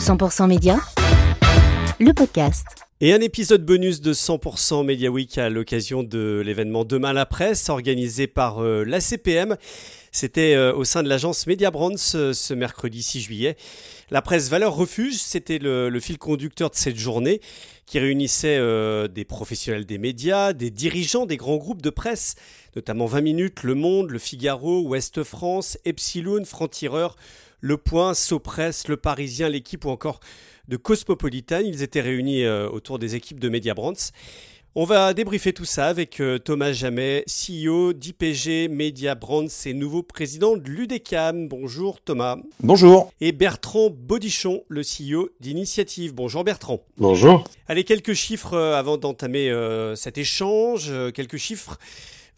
100% Média, le podcast. Et un épisode bonus de 100% Media Week à l'occasion de l'événement Demain la presse organisé par euh, l'ACPM. C'était euh, au sein de l'agence Media Brands euh, ce mercredi 6 juillet. La presse Valeur Refuge, c'était le, fil conducteur de cette journée qui réunissait des professionnels des médias, des dirigeants des grands groupes de presse, notamment 20 minutes, Le Monde, Le Figaro, Ouest France, Epsilon, Franc-Tireur, Le Point, Sopress, Le Parisien, L'équipe ou encore de Cosmopolitan. Ils étaient réunis euh, autour des équipes de Media Brands. On va débriefer tout ça avec euh, Thomas Jamet, CEO d'IPG Media Brands et nouveau président de l'UDECAM. Bonjour Thomas. Bonjour. Et Bertrand Bodichon, le CEO d'Initiative. Bonjour Bertrand. Bonjour. Allez, quelques chiffres euh, avant d'entamer cet échange. Quelques chiffres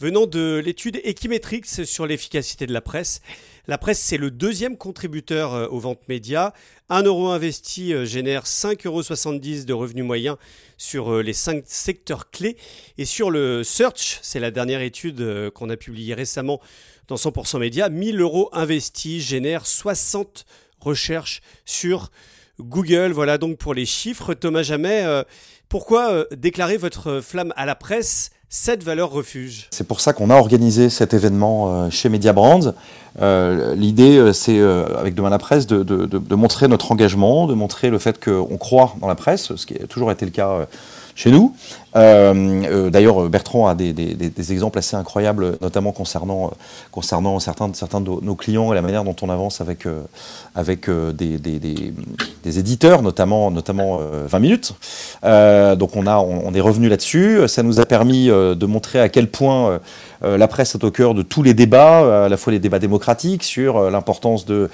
venant de l'étude Equimetrix sur l'efficacité de la presse. La presse, c'est le deuxième contributeur euh, aux ventes médias. Un euro investi euh, génère 5,70 euros de revenus moyens sur euh, les cinq secteurs clés. Et sur le search, c'est la dernière étude qu'on a publiée récemment dans 100% Média, 1000 euros investis génèrent 60 recherches sur Google. Voilà donc pour les chiffres. Thomas Jamais, pourquoi déclarer votre flamme à la presse cette valeur refuge. C'est pour ça qu'on a organisé cet événement euh, chez Media Brands. Euh, l'idée, euh, c'est, avec Demain la Presse, de, montrer notre engagement, de montrer le fait qu'on croit dans la presse, ce qui a toujours été le cas chez nous. Euh, euh, d'ailleurs, Bertrand a des, exemples assez incroyables, notamment concernant, concernant certains, certains de nos clients et la manière dont on avance avec, euh, avec des, éditeurs, notamment, notamment 20 minutes. donc on, a, on, est revenu là-dessus. Ça nous a permis de montrer à quel point la presse est au cœur de tous les débats, à la fois les débats démocratiques sur l'importance de,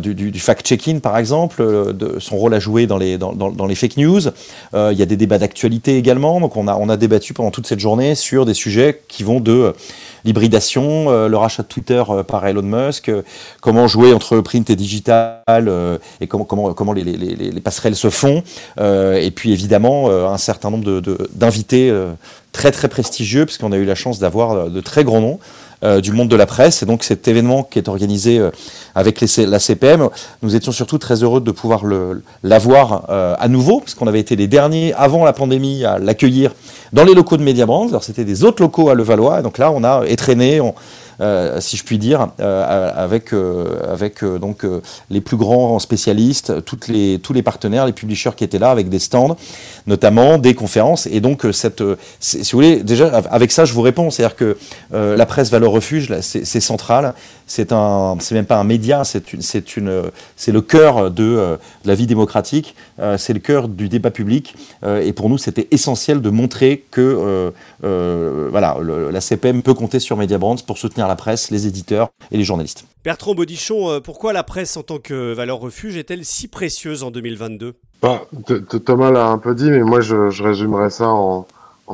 du, fact-checking, par exemple, de son rôle à jouer dans les, dans, dans les fake news. il y a des débats d'actualité également. Donc on a, on a débattu pendant toute cette journée sur des sujets qui vont de euh, l'hybridation, euh, le rachat de Twitter euh, par Elon Musk, comment jouer entre print et digital et comment, comment, comment les, les, les, passerelles se font. et puis évidemment un certain nombre d'invités de, très très prestigieux, puisqu'on a eu la chance d'avoir de très grands noms. Euh, du monde de la presse. Et donc cet événement qui est organisé euh, avec la CPM, nous étions surtout très heureux de pouvoir l'avoir euh, à nouveau, parce qu'on avait été les derniers avant la pandémie à l'accueillir dans les locaux de Mediabrand. Alors c'était des autres locaux à Levallois. Et donc là, on a étraîné, on, euh, si je puis dire, euh, avec, euh, avec donc, les plus grands spécialistes, toutes les, tous les partenaires, les publishers qui étaient là, avec des stands, notamment des conférences. Et donc, cette, si vous voulez, déjà, avec ça, je vous réponds. C'est-à-dire que la presse Valeur Refuge, c'est central. C'est un, même pas un média, c'est le cœur de, la vie démocratique. c'est le cœur du débat public. et pour nous, c'était essentiel de montrer que, voilà, la CPM peut compter sur Mediabrands pour soutenir la presse, les éditeurs et les journalistes. Bertrand Bodichon, euh, pourquoi la presse en tant que valeur refuge est-elle si précieuse en 2022 bah, Thomas l'a un peu dit, mais moi je, résumerai ça en,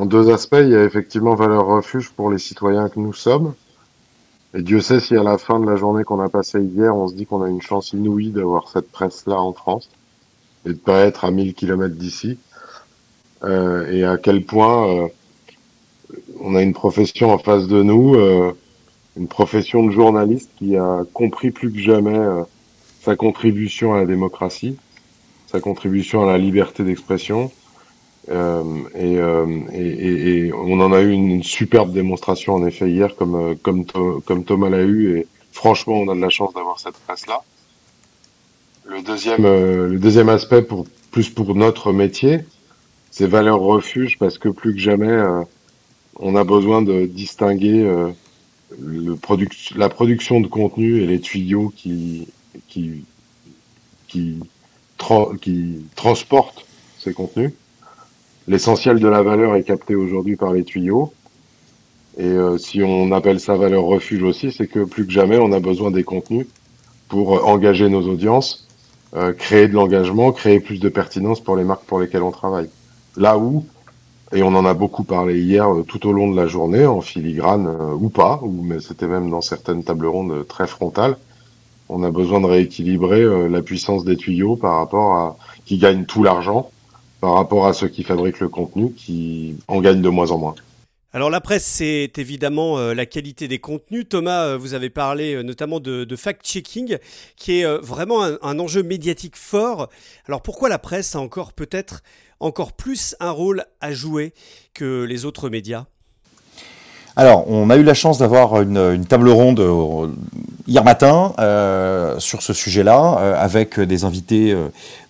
deux aspects. Il y a effectivement valeur refuge pour les citoyens que nous sommes. Et Dieu sait si à la fin de la journée qu'on a passée hier, on se dit qu'on a une chance inouïe d'avoir cette presse-là en France et de pas être à 1000 km d'ici. Euh, et à quel point euh, on a une profession en face de nous une profession de journaliste qui a compris plus que jamais euh, sa contribution à la démocratie, sa contribution à la liberté d'expression. Euh, et, euh, et, et, on en a eu une, superbe démonstration en effet hier, comme, euh, comme, comme Thomas l'a eu. Et franchement, on a de la chance d'avoir cette presse-là. Le deuxième, le deuxième aspect, pour, plus pour notre métier, c'est valeur refuge parce que plus que jamais, on a besoin de distinguer le la production de contenu et les tuyaux qui, qui, qui, qui transportent ces contenus. L'essentiel de la valeur est capté aujourd'hui par les tuyaux. Et euh, si on appelle ça valeur refuge aussi, c'est que plus que jamais, on a besoin des contenus pour engager nos audiences, euh, créer de l'engagement, créer plus de pertinence pour les marques pour lesquelles on travaille. Là où et on en a beaucoup parlé hier euh, tout au long de la journée, en filigrane euh, ou pas, ou mais c'était même dans certaines tables rondes très frontales. On a besoin de rééquilibrer euh, la puissance des tuyaux par rapport à qui gagnent tout l'argent, par rapport à ceux qui fabriquent le contenu, qui en gagnent de moins en moins. Alors la presse, c'est évidemment euh, la qualité des contenus. Thomas, euh, vous avez parlé euh, notamment de, fact-checking, qui est vraiment un, enjeu médiatique fort. Alors pourquoi la presse a encore peut-être encore plus un rôle à jouer que les autres médias? Alors, on a eu la chance d'avoir une, table ronde hier matin sur ce sujet-là, avec des invités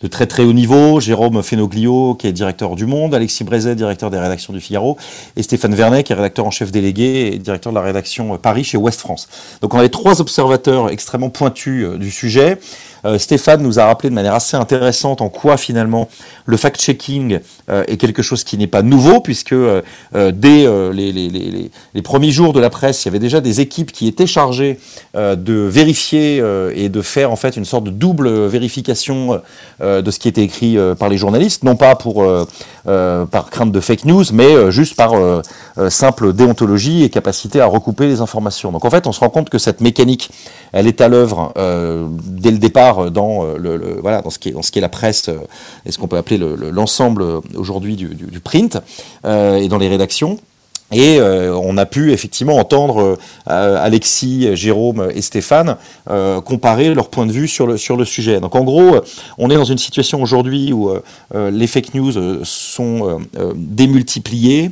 de très très haut niveau, Jérôme Fenoglio, qui est directeur du Monde, Alexis Brézet, directeur des rédactions du Figaro, et Stéphane Vernet, qui est rédacteur en chef délégué et directeur de la rédaction Paris chez Ouest France. Donc on avait trois observateurs extrêmement pointus euh, du sujet. Euh, Stéphane nous a rappelé de manière assez intéressante en quoi finalement le fact-checking euh, est quelque chose qui n'est pas nouveau, puisque dès les, les, premiers jours de la presse, il y avait déjà des équipes qui étaient chargées de vérifier et de faire en fait une sorte de double vérification euh, de ce qui était écrit euh, par les journalistes, non pas pour euh, par crainte de fake news, mais juste par simple déontologie et capacité à recouper les informations. Donc en fait, on se rend compte que cette mécanique, elle est à l'œuvre dès le départ dans le, voilà dans ce qui est dans ce qui est la presse et ce qu'on peut appeler l'ensemble aujourd'hui du, du, print et dans les rédactions. Et euh, on a pu effectivement entendre euh, Alexis, Jérôme et Stéphane euh, comparer leur point de vue sur le, sur le sujet. Donc en gros, on est dans une situation aujourd'hui où les fake news sont démultipliées,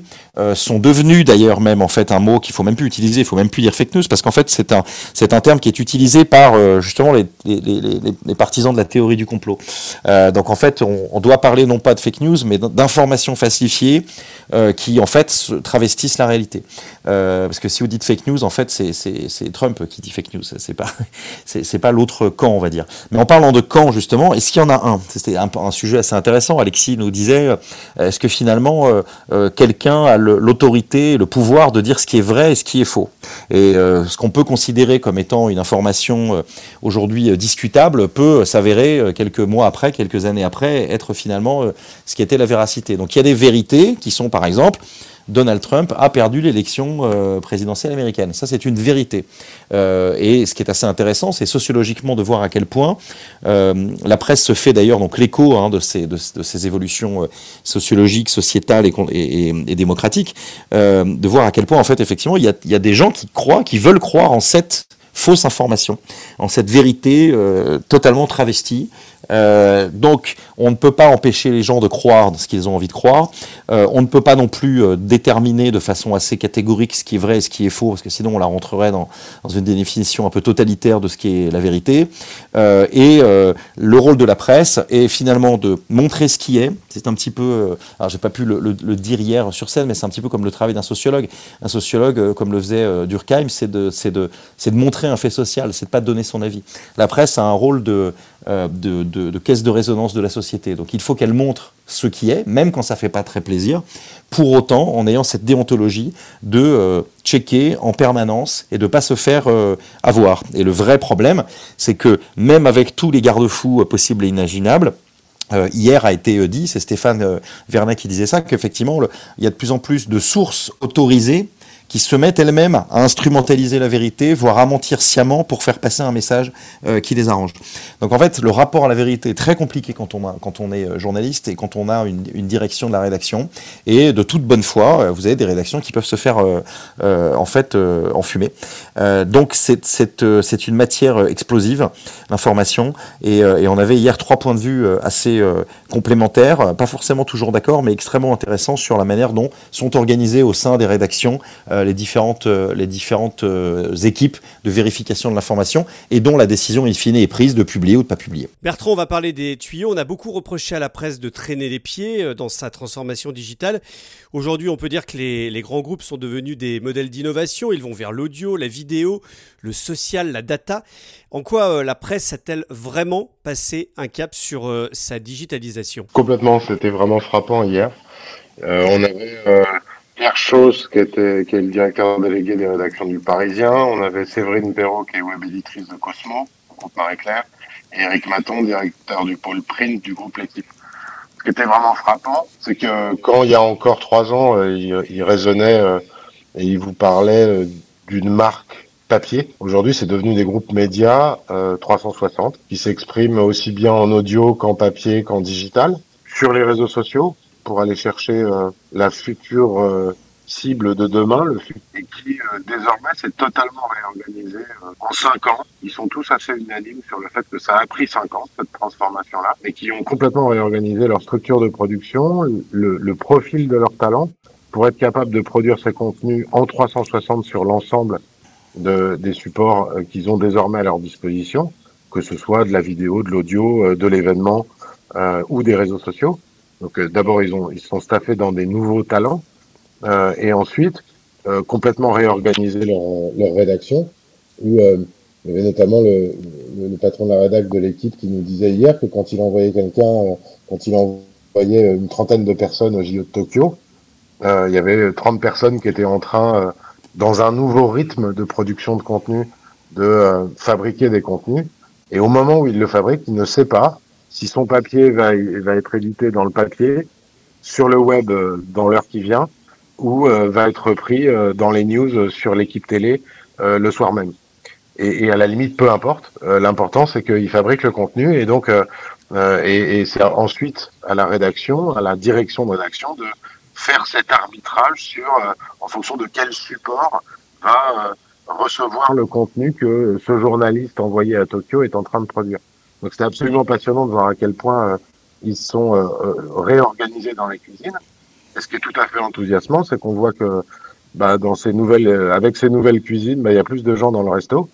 sont devenus d'ailleurs même en fait un mot qu'il faut même plus utiliser, il faut même plus dire fake news parce qu'en fait c'est un c'est un terme qui est utilisé par justement les, les, les, partisans de la théorie du complot. donc en fait on, doit parler non pas de fake news mais d'informations falsifiées qui en fait travestissent la réalité. Euh, parce que si vous dites fake news, en fait, c'est Trump qui dit fake news. C'est pas, pas l'autre camp, on va dire. Mais en parlant de camp, justement, est-ce qu'il y en a un? C'était un, un, sujet assez intéressant. Alexis nous disait, euh, est-ce que finalement, euh, quelqu'un a l'autorité, le, pouvoir de dire ce qui est vrai et ce qui est faux? Et ce qu'on peut considérer comme étant une information aujourd'hui discutable peut s'avérer quelques mois après, quelques années après, être finalement ce qui était la véracité. Donc il y a des vérités qui sont, par exemple, Donald Trump a perdu l'élection euh, présidentielle américaine. Ça, c'est une vérité. Euh, et ce qui est assez intéressant, c'est sociologiquement de voir à quel point euh, la presse se fait d'ailleurs donc l'écho hein, de, ces, de, ces évolutions sociologiques, sociétales et, et, démocratiques, de voir à quel point en fait effectivement il y a, y a des gens qui croient, qui veulent croire en cette fausse information, en cette vérité totalement travestie, euh, donc, on ne peut pas empêcher les gens de croire ce qu'ils ont envie de croire. Euh, on ne peut pas non plus euh, déterminer de façon assez catégorique ce qui est vrai et ce qui est faux, parce que sinon on la rentrerait dans, dans une définition un peu totalitaire de ce qui est la vérité. et le rôle de la presse est finalement de montrer ce qui est. C'est un petit peu, alors j'ai pas pu le, dire hier sur scène, mais c'est un petit peu comme le travail d'un sociologue. Un sociologue, comme le faisait Durkheim, c'est de, montrer un fait social, c'est de pas donner son avis. La presse a un rôle de euh, caisse de résonance de la société. Donc il faut qu'elle montre ce qui est, même quand ça fait pas très plaisir, pour autant en ayant cette déontologie de euh, checker en permanence et de pas se faire euh, avoir. Et le vrai problème, c'est que même avec tous les garde-fous possibles et imaginables, hier a été dit, c'est Stéphane Vernet qui disait ça, qu'effectivement, il y a de plus en plus de sources autorisées qui se mettent elles-mêmes à instrumentaliser la vérité, voire à mentir sciemment pour faire passer un message euh, qui les arrange. Donc en fait, le rapport à la vérité est très compliqué quand on, quand on est euh, journaliste et quand on a une, direction de la rédaction. Et de toute bonne foi, euh, vous avez des rédactions qui peuvent se faire euh, en fait enfumer. donc c'est, une matière explosive, l'information. Et, on avait hier trois points de vue assez complémentaires, pas forcément toujours d'accord, mais extrêmement intéressants sur la manière dont sont organisées au sein des rédactions les différentes, euh, les différentes euh, équipes de vérification de l'information et dont la décision in fine est prise de publier ou de pas publier. Bertrand, on va parler des tuyaux. On a beaucoup reproché à la presse de traîner les pieds dans sa transformation digitale. Aujourd'hui, on peut dire que les, les grands groupes sont devenus des modèles d'innovation. Ils vont vers l'audio, la vidéo, le social, la data. En quoi la presse a-t-elle vraiment passé un cap sur sa digitalisation? Complètement, c'était vraiment frappant hier. on avait Chose, qui, était, qui est le directeur délégué des rédactions du Parisien. On avait Séverine Perrault, qui est web éditrice de Cosmo, groupe Marie-Claire. Et Eric Maton, directeur du pôle print du groupe L'équipe. Ce qui était vraiment frappant, c'est que quand il y a encore trois ans, euh, il, il raisonnait euh, et il vous parlait euh, d'une marque papier. Aujourd'hui, c'est devenu des groupes médias 360 qui s'expriment aussi bien en audio qu'en papier qu'en digital sur les réseaux sociaux pour aller chercher euh, la future euh, cible de demain, le et qui euh, désormais s'est totalement réorganisé en cinq ans. Ils sont tous assez unanimes sur le fait que ça a pris cinq ans cette transformation-là, et qui ont complètement réorganisé leur structure de production, le, profil de leur talent pour être capable de produire ces contenus en 360 sur l'ensemble de, des supports qu'ils ont désormais à leur disposition, que ce soit de la vidéo, de l'audio, de l'événement ou des réseaux sociaux. Donc d'abord ils ont ils sont staffés dans des nouveaux talents euh, et ensuite euh, complètement réorganiser leur, leur rédaction, où euh, il y avait notamment le, le, patron de la rédac de l'équipe qui nous disait hier que quand il envoyait quelqu'un, quand il envoyait une trentaine de personnes au JO de Tokyo, il y avait 30 personnes qui étaient en train, dans un nouveau rythme de production de contenu, de fabriquer des contenus. Et au moment où il le fabrique, il ne sait pas si son papier va, va être édité dans le papier, sur le web dans l'heure qui vient, ou euh, va être repris euh, dans les news sur l'équipe télé euh, le soir même. Et, et, à la limite, peu importe. L'important, c'est qu'il fabrique le contenu et donc et, et c'est ensuite à la rédaction, à la direction de rédaction, de faire cet arbitrage sur en fonction de quel support va recevoir le contenu que ce journaliste envoyé à Tokyo est en train de produire. Donc c'est absolument passionnant de voir à quel point ils sont réorganisés dans les cuisines. Et ce qui est tout à fait enthousiasmant, c'est qu'on voit que bah, dans ces nouvelles, euh, avec ces nouvelles cuisines, bah, il y a plus de gens dans le resto.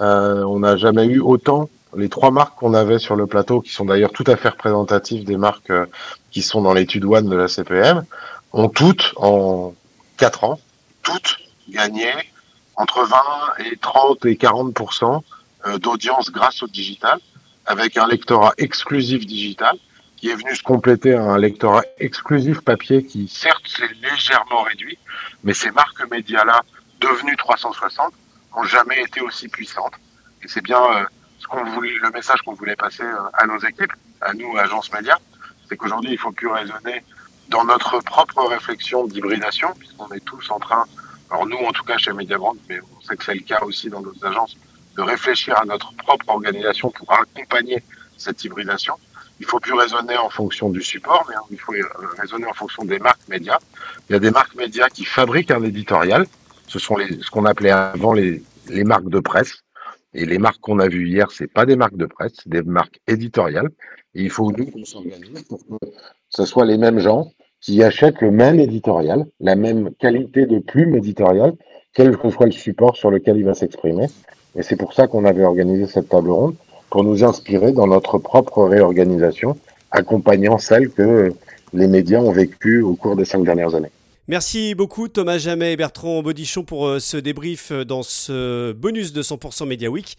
Euh, on n'a jamais eu autant. Les trois marques qu'on avait sur le plateau, qui sont d'ailleurs tout à fait représentatives des marques euh, qui sont dans l'étude One de la CPM, ont toutes, en quatre ans, toutes gagné entre 20 et 30 et 40% euh, d'audience grâce au digital, avec un lectorat exclusif digital qui est venu se compléter à un lectorat exclusif papier qui, certes, s'est légèrement réduit, mais ces marques médias-là, devenues 360, n'ont jamais été aussi puissantes. Et c'est bien euh, ce qu'on voulait, le message qu'on voulait passer euh, à nos équipes, à nous, agence média, c'est qu'aujourd'hui, il faut plus raisonner dans notre propre réflexion d'hybridation, puisqu'on est tous en train, alors nous, en tout cas chez Mediabrand, mais on sait que c'est le cas aussi dans d'autres agences, de réfléchir à notre propre organisation pour accompagner cette hybridation. Il faut plus raisonner en fonction du support, mais il faut euh, raisonner en fonction des marques médias. Il y a des marques médias qui fabriquent un éditorial. Ce sont ce qu'on appelait avant les, les marques de presse. Et les marques qu'on a vues hier, c'est pas des marques de presse, c'est des marques éditoriales. Et il faut nous qu'on s'organise pour que ce soit les mêmes gens qui achètent le même éditorial, la même qualité de plume éditoriale, quel que soit le support sur lequel il va s'exprimer. Et c'est pour ça qu'on avait organisé cette table ronde pour nous inspirer dans notre propre réorganisation, accompagnant celle que les médias ont vécue au cours des cinq dernières années. Merci beaucoup Thomas Jamet et Bertrand Bodichon pour euh, ce débrief euh, dans ce bonus de 100% Media Week.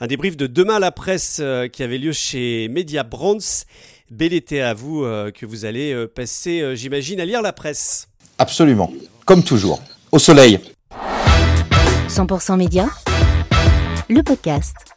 Un débrief de demain à la presse euh, qui avait lieu chez Media Brands. Bel été à vous que vous allez passer, j'imagine, à lire la presse. Absolument, comme toujours, au soleil. 100% Média, le podcast.